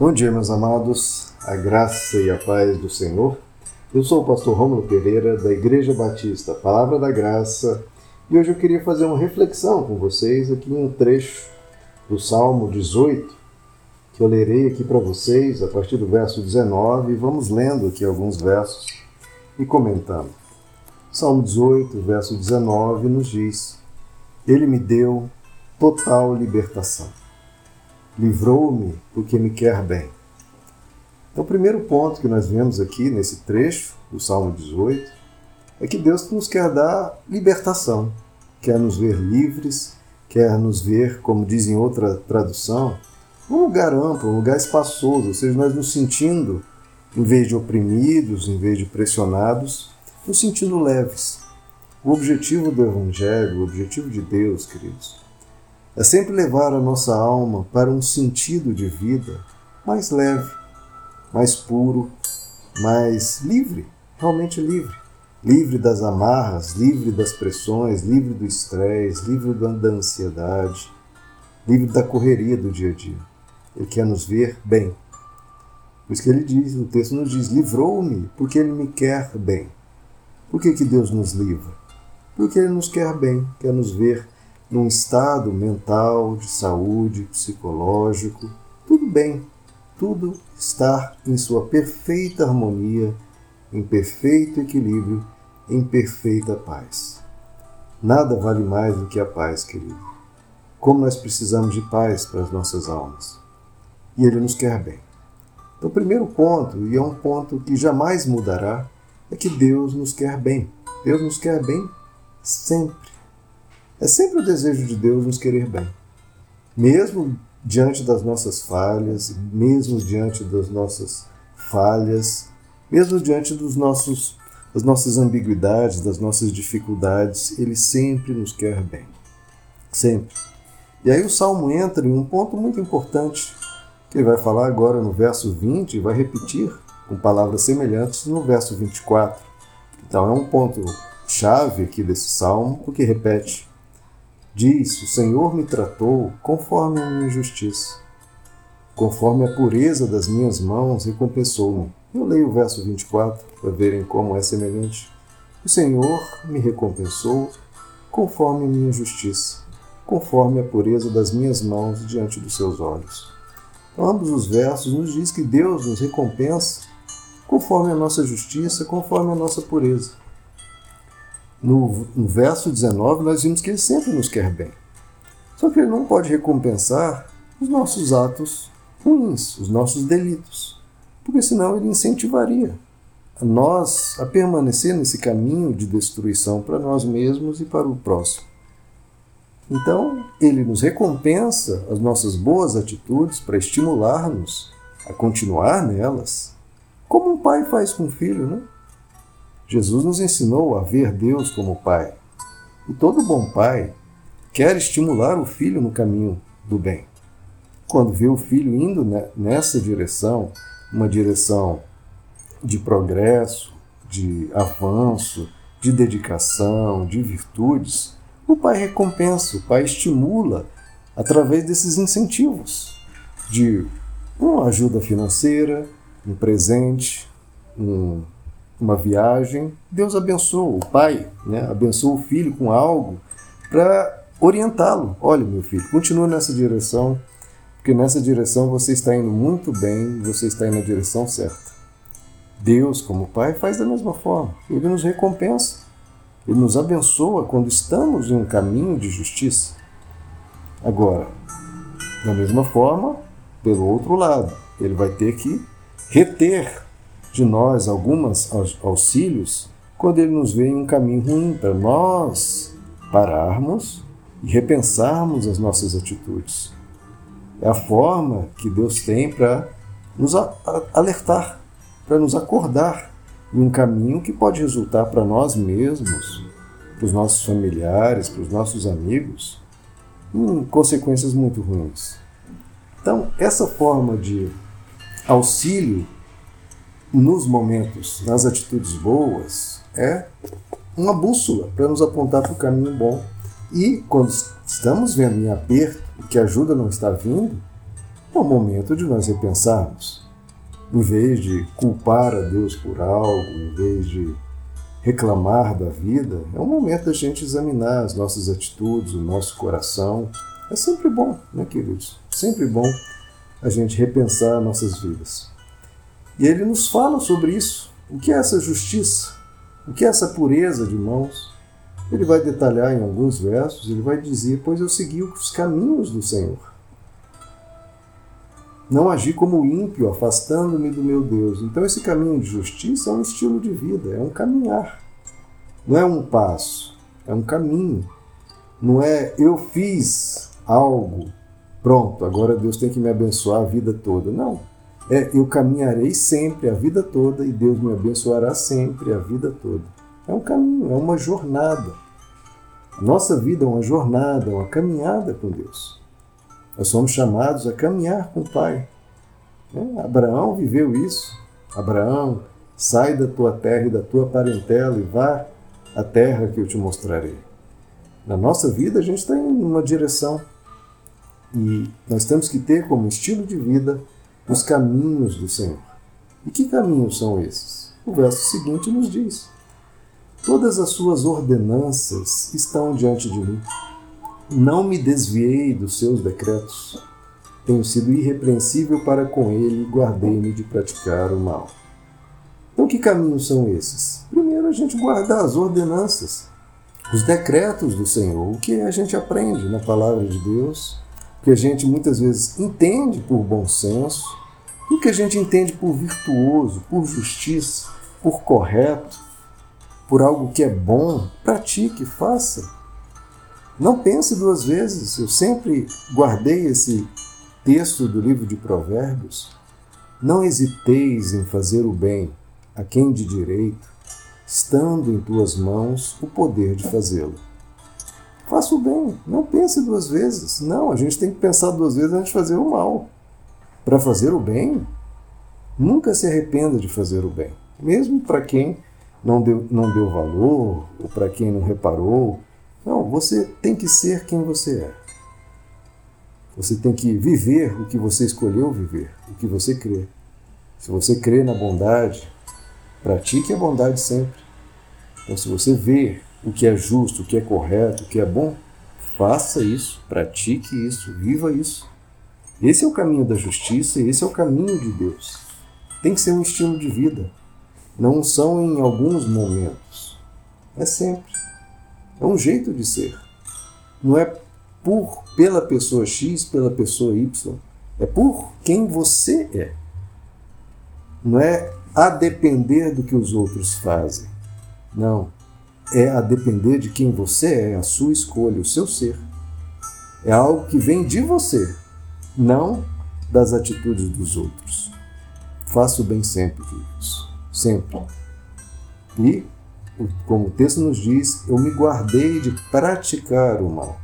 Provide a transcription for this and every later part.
Bom dia, meus amados, a graça e a paz do Senhor. Eu sou o pastor Romulo Pereira, da Igreja Batista Palavra da Graça, e hoje eu queria fazer uma reflexão com vocês aqui em um trecho do Salmo 18, que eu lerei aqui para vocês a partir do verso 19, e vamos lendo aqui alguns versos e comentando. Salmo 18, verso 19, nos diz: Ele me deu total libertação livrou-me porque me quer bem. Então, o primeiro ponto que nós vemos aqui nesse trecho do Salmo 18 é que Deus nos quer dar libertação, quer nos ver livres, quer nos ver, como diz em outra tradução, um lugar amplo, um lugar espaçoso, ou seja, nós nos sentindo, em vez de oprimidos, em vez de pressionados, nos sentindo leves. O objetivo do Evangelho, o objetivo de Deus, queridos, é sempre levar a nossa alma para um sentido de vida mais leve, mais puro, mais livre, realmente livre. Livre das amarras, livre das pressões, livre do estresse, livre da ansiedade, livre da correria do dia a dia. Ele quer nos ver bem. Por isso que ele diz, o texto nos diz, livrou-me porque ele me quer bem. Por que, que Deus nos livra? Porque ele nos quer bem, quer nos ver num estado mental, de saúde, psicológico, tudo bem, tudo está em sua perfeita harmonia, em perfeito equilíbrio, em perfeita paz. Nada vale mais do que a paz, querido. Como nós precisamos de paz para as nossas almas. E Ele nos quer bem. Então, o primeiro ponto, e é um ponto que jamais mudará, é que Deus nos quer bem. Deus nos quer bem sempre. É sempre o desejo de Deus nos querer bem. Mesmo diante das nossas falhas, mesmo diante das nossas falhas, mesmo diante dos nossos, das nossas ambiguidades, das nossas dificuldades, Ele sempre nos quer bem. Sempre. E aí o Salmo entra em um ponto muito importante, que ele vai falar agora no verso 20 e vai repetir com palavras semelhantes no verso 24. Então é um ponto chave aqui desse salmo, porque repete Diz: O Senhor me tratou conforme a minha justiça. Conforme a pureza das minhas mãos, recompensou-me. Eu leio o verso 24 para verem como é semelhante. O Senhor me recompensou conforme a minha justiça, conforme a pureza das minhas mãos diante dos seus olhos. Ambos os versos nos diz que Deus nos recompensa conforme a nossa justiça, conforme a nossa pureza no, no verso 19, nós vimos que ele sempre nos quer bem. Só que ele não pode recompensar os nossos atos ruins, os nossos delitos, porque senão ele incentivaria nós a permanecer nesse caminho de destruição para nós mesmos e para o próximo. Então, ele nos recompensa as nossas boas atitudes para estimular-nos a continuar nelas, como um pai faz com o filho, né? Jesus nos ensinou a ver Deus como Pai. E todo bom pai quer estimular o filho no caminho do bem. Quando vê o filho indo nessa direção, uma direção de progresso, de avanço, de dedicação, de virtudes, o pai recompensa, o pai estimula através desses incentivos de uma ajuda financeira, um presente, um uma viagem, Deus abençoa o pai, né? abençoa o filho com algo para orientá-lo. Olha, meu filho, continua nessa direção, porque nessa direção você está indo muito bem, você está indo na direção certa. Deus, como Pai, faz da mesma forma. Ele nos recompensa, ele nos abençoa quando estamos em um caminho de justiça. Agora, da mesma forma, pelo outro lado, ele vai ter que reter de nós algumas auxílios quando ele nos vê em um caminho ruim, para nós pararmos e repensarmos as nossas atitudes. É a forma que Deus tem para nos alertar, para nos acordar em um caminho que pode resultar para nós mesmos, para os nossos familiares, para os nossos amigos, em consequências muito ruins. Então, essa forma de auxílio nos momentos, nas atitudes boas, é uma bússola para nos apontar para o caminho bom. E quando estamos vendo em aperto que a ajuda não está vindo, é o momento de nós repensarmos. Em vez de culpar a Deus por algo, em vez de reclamar da vida, é um momento da gente examinar as nossas atitudes, o nosso coração. É sempre bom, né, queridos? Sempre bom a gente repensar nossas vidas. E ele nos fala sobre isso. O que é essa justiça? O que é essa pureza de mãos? Ele vai detalhar em alguns versos, ele vai dizer: Pois eu segui os caminhos do Senhor. Não agi como ímpio, afastando-me do meu Deus. Então, esse caminho de justiça é um estilo de vida, é um caminhar. Não é um passo, é um caminho. Não é eu fiz algo, pronto, agora Deus tem que me abençoar a vida toda. Não. É eu caminharei sempre a vida toda e Deus me abençoará sempre a vida toda. É um caminho, é uma jornada. Nossa vida é uma jornada, uma caminhada com Deus. Nós somos chamados a caminhar com o Pai. É, Abraão viveu isso. Abraão, sai da tua terra e da tua parentela e vá à terra que eu te mostrarei. Na nossa vida, a gente está em uma direção. E nós temos que ter como estilo de vida os caminhos do Senhor. E que caminhos são esses? O verso seguinte nos diz: Todas as suas ordenanças estão diante de mim. Não me desviei dos seus decretos. Tenho sido irrepreensível para com ele e guardei-me de praticar o mal. Então, que caminhos são esses? Primeiro, a gente guardar as ordenanças, os decretos do Senhor, o que a gente aprende na palavra de Deus, que a gente muitas vezes entende por bom senso, o que a gente entende por virtuoso, por justiça, por correto, por algo que é bom, pratique, faça. Não pense duas vezes. Eu sempre guardei esse texto do livro de Provérbios. Não hesiteis em fazer o bem a quem de direito, estando em tuas mãos o poder de fazê-lo. Faça o bem, não pense duas vezes. Não, a gente tem que pensar duas vezes antes de fazer o mal. Para fazer o bem, nunca se arrependa de fazer o bem, mesmo para quem não deu, não deu valor, ou para quem não reparou. Não, você tem que ser quem você é. Você tem que viver o que você escolheu viver, o que você crê. Se você crê na bondade, pratique a bondade sempre. Então, se você vê o que é justo, o que é correto, o que é bom, faça isso, pratique isso, viva isso. Esse é o caminho da justiça, esse é o caminho de Deus. Tem que ser um estilo de vida não são em alguns momentos. É sempre. É um jeito de ser. Não é por pela pessoa X, pela pessoa Y. É por quem você é. Não é a depender do que os outros fazem. Não. É a depender de quem você é, a sua escolha, o seu ser. É algo que vem de você, não das atitudes dos outros. Faça o bem sempre, queridos sempre. E, como o texto nos diz, eu me guardei de praticar o mal.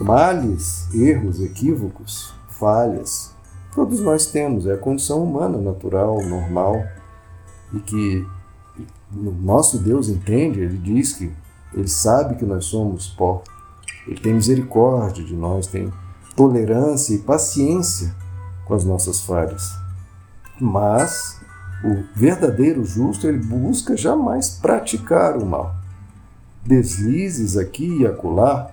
Males, erros, equívocos, falhas, todos nós temos, é a condição humana, natural, normal, e que nosso Deus entende, ele diz que ele sabe que nós somos pó, ele tem misericórdia de nós, tem tolerância e paciência com as nossas falhas. Mas o verdadeiro justo ele busca jamais praticar o mal. Deslizes aqui e acolá,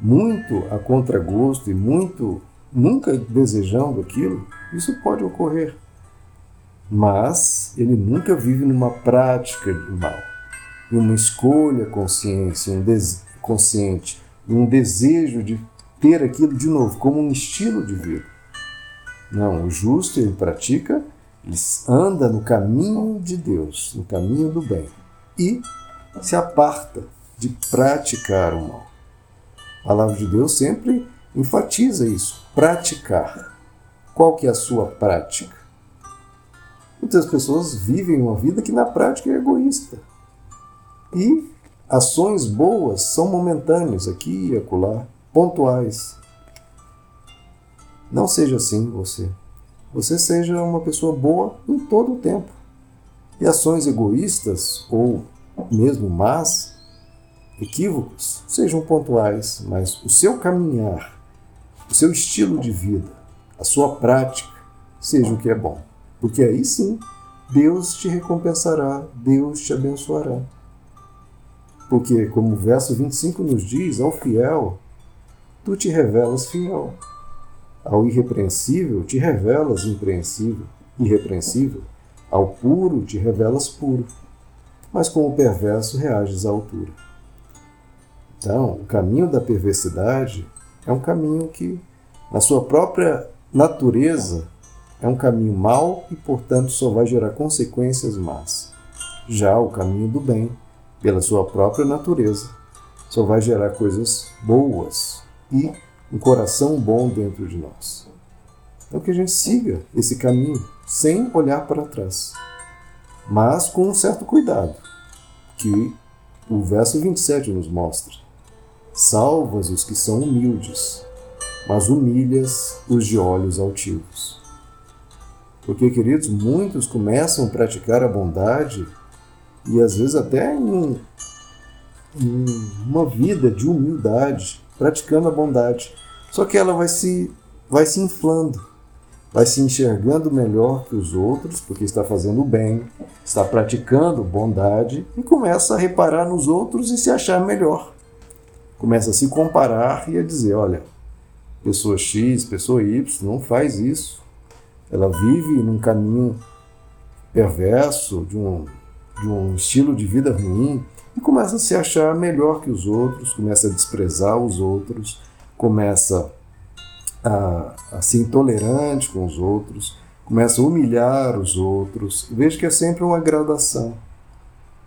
muito a contragosto e muito nunca desejando aquilo, isso pode ocorrer. Mas ele nunca vive numa prática de mal, em uma escolha consciência, um consciente, um desejo de ter aquilo de novo como um estilo de vida. Não, o justo ele pratica ele anda no caminho de Deus, no caminho do bem, e se aparta de praticar o mal. A palavra de Deus sempre enfatiza isso, praticar. Qual que é a sua prática? Muitas pessoas vivem uma vida que na prática é egoísta. E ações boas são momentâneas aqui e acolá, pontuais. Não seja assim você você seja uma pessoa boa em todo o tempo. E ações egoístas ou mesmo más, equívocos, sejam pontuais, mas o seu caminhar, o seu estilo de vida, a sua prática seja o que é bom. Porque aí sim, Deus te recompensará, Deus te abençoará. Porque, como o verso 25 nos diz, ao fiel, tu te revelas fiel. Ao irrepreensível, te revelas irrepreensível. irrepreensível. Ao puro, te revelas puro. Mas com o perverso, reages à altura. Então, o caminho da perversidade é um caminho que, na sua própria natureza, é um caminho mau e, portanto, só vai gerar consequências más. Já o caminho do bem, pela sua própria natureza, só vai gerar coisas boas e um coração bom dentro de nós. Então que a gente siga esse caminho sem olhar para trás, mas com um certo cuidado, que o verso 27 nos mostra. Salvas os que são humildes, mas humilhas os de olhos altivos. Porque, queridos, muitos começam a praticar a bondade e às vezes até em, em uma vida de humildade, praticando a bondade. Só que ela vai se, vai se inflando, vai se enxergando melhor que os outros, porque está fazendo bem, está praticando bondade e começa a reparar nos outros e se achar melhor. Começa a se comparar e a dizer: olha, pessoa X, pessoa Y não faz isso. Ela vive num caminho perverso, de um, de um estilo de vida ruim, e começa a se achar melhor que os outros, começa a desprezar os outros, começa a, a ser intolerante com os outros, começa a humilhar os outros. Veja que é sempre uma gradação.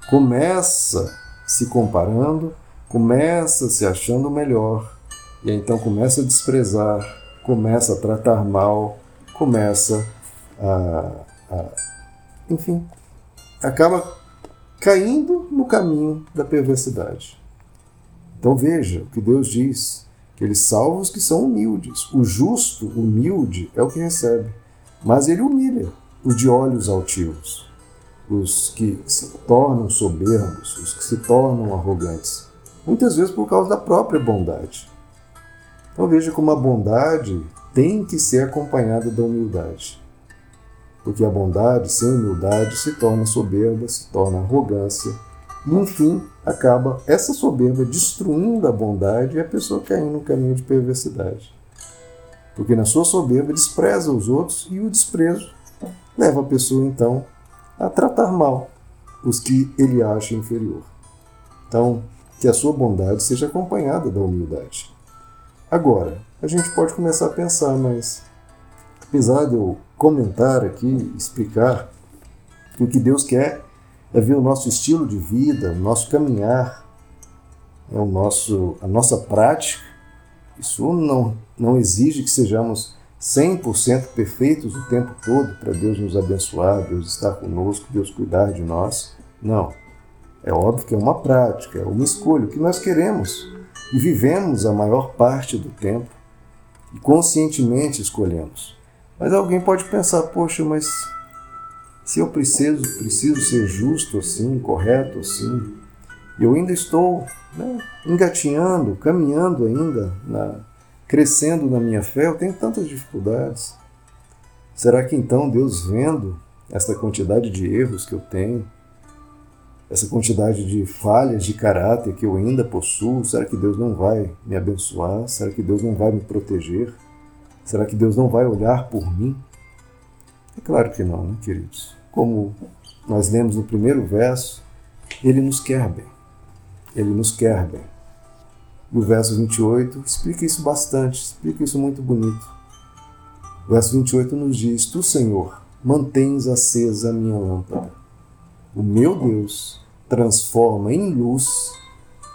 Começa se comparando, começa se achando melhor, e então começa a desprezar, começa a tratar mal, começa a, a enfim, acaba caindo no caminho da perversidade. Então veja o que Deus diz, que ele salva os que são humildes. O justo, humilde, é o que recebe, mas ele humilha os de olhos altivos, os que se tornam soberbos, os que se tornam arrogantes, muitas vezes por causa da própria bondade. Então veja como a bondade tem que ser acompanhada da humildade. Porque a bondade sem humildade se torna soberba, se torna arrogância, e enfim acaba essa soberba destruindo a bondade e a pessoa caindo no caminho de perversidade. Porque na sua soberba despreza os outros e o desprezo leva a pessoa então a tratar mal os que ele acha inferior. Então, que a sua bondade seja acompanhada da humildade. Agora, a gente pode começar a pensar, mas apesar de eu comentar aqui, explicar que o que Deus quer é ver o nosso estilo de vida, o nosso caminhar, é o nosso, a nossa prática. Isso não, não exige que sejamos 100% perfeitos o tempo todo para Deus nos abençoar, Deus estar conosco, Deus cuidar de nós. Não. É óbvio que é uma prática, é uma escolha, o que nós queremos e vivemos a maior parte do tempo e conscientemente escolhemos. Mas alguém pode pensar, poxa, mas se eu preciso, preciso ser justo assim, correto assim, eu ainda estou né, engatinhando, caminhando ainda, na, crescendo na minha fé, eu tenho tantas dificuldades. Será que então Deus vendo esta quantidade de erros que eu tenho, essa quantidade de falhas de caráter que eu ainda possuo, será que Deus não vai me abençoar? Será que Deus não vai me proteger? Será que Deus não vai olhar por mim? É claro que não, né, queridos? Como nós lemos no primeiro verso, ele nos quer bem. Ele nos quer bem. E o verso 28 explica isso bastante, explica isso muito bonito. O verso 28 nos diz: Tu, Senhor, mantens acesa a minha lâmpada. O meu Deus transforma em luz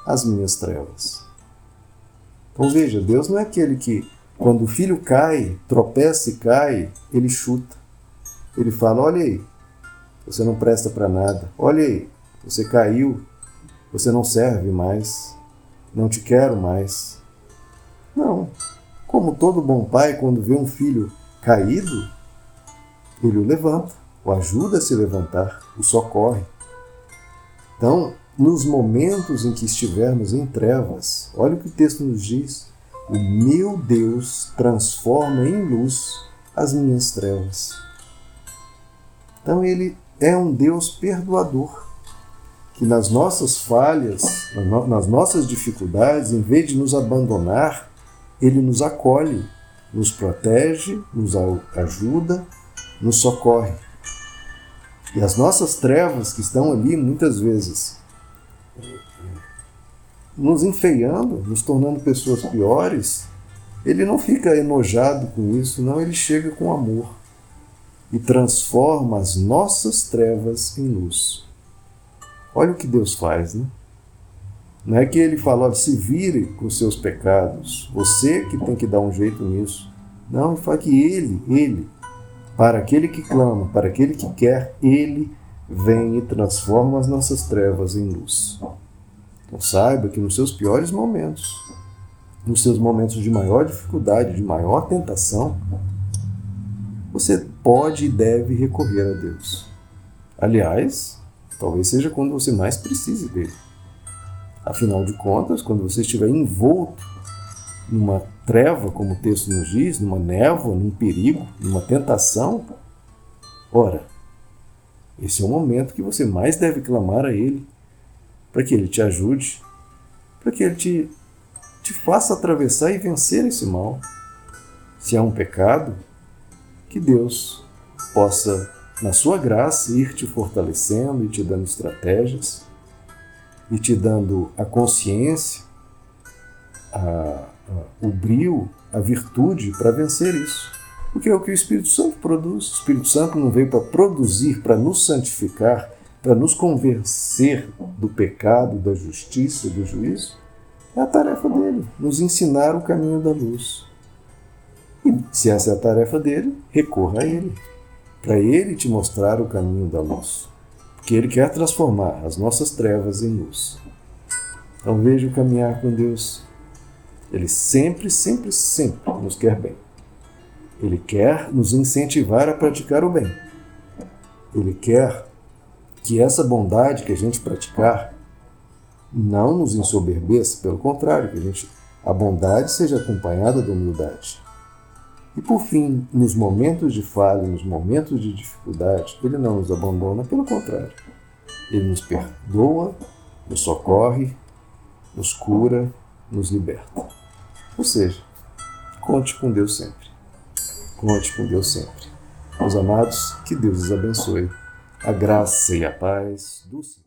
as minhas trevas. Então veja, Deus não é aquele que quando o filho cai, tropeça e cai, ele chuta. Ele fala: Olha aí, você não presta para nada. Olha aí, você caiu, você não serve mais, não te quero mais. Não. Como todo bom pai, quando vê um filho caído, ele o levanta, o ajuda a se levantar, o socorre. Então, nos momentos em que estivermos em trevas, olha o que o texto nos diz: o meu Deus transforma em luz as minhas trevas. Então ele é um Deus perdoador, que nas nossas falhas, nas nossas dificuldades, em vez de nos abandonar, ele nos acolhe, nos protege, nos ajuda, nos socorre. E as nossas trevas que estão ali, muitas vezes, nos enfeiando, nos tornando pessoas piores, ele não fica enojado com isso, não, ele chega com amor e transforma as nossas trevas em luz. Olha o que Deus faz, né? Não é que ele fala, olha, se vire com seus pecados, você que tem que dar um jeito nisso. Não, ele fala que ele, ele, para aquele que clama, para aquele que quer, ele vem e transforma as nossas trevas em luz. Então saiba que nos seus piores momentos, nos seus momentos de maior dificuldade, de maior tentação, você pode e deve recorrer a Deus. Aliás, talvez seja quando você mais precise dele. Afinal de contas, quando você estiver envolto numa treva, como o texto nos diz, numa névoa, num perigo, numa tentação, ora, esse é o momento que você mais deve clamar a Ele para que Ele te ajude, para que Ele te, te faça atravessar e vencer esse mal. Se há um pecado, que Deus possa, na sua graça, ir te fortalecendo e te dando estratégias, e te dando a consciência, a, o brio, a virtude para vencer isso. Porque é o que o Espírito Santo produz. O Espírito Santo não veio para produzir, para nos santificar, para nos convencer do pecado, da justiça do juízo, é a tarefa dele, nos ensinar o caminho da luz. E se essa é a tarefa dele, recorra a ele, para ele te mostrar o caminho da luz. Porque ele quer transformar as nossas trevas em luz. Então veja o caminhar com Deus. Ele sempre, sempre, sempre nos quer bem. Ele quer nos incentivar a praticar o bem. Ele quer que essa bondade que a gente praticar não nos ensoberbeça, pelo contrário, que a, gente, a bondade seja acompanhada da humildade. E por fim, nos momentos de falha, nos momentos de dificuldade, Ele não nos abandona, pelo contrário. Ele nos perdoa, nos socorre, nos cura, nos liberta. Ou seja, conte com Deus sempre. Conte com Deus sempre. Meus amados, que Deus os abençoe a graça e a paz do Senhor.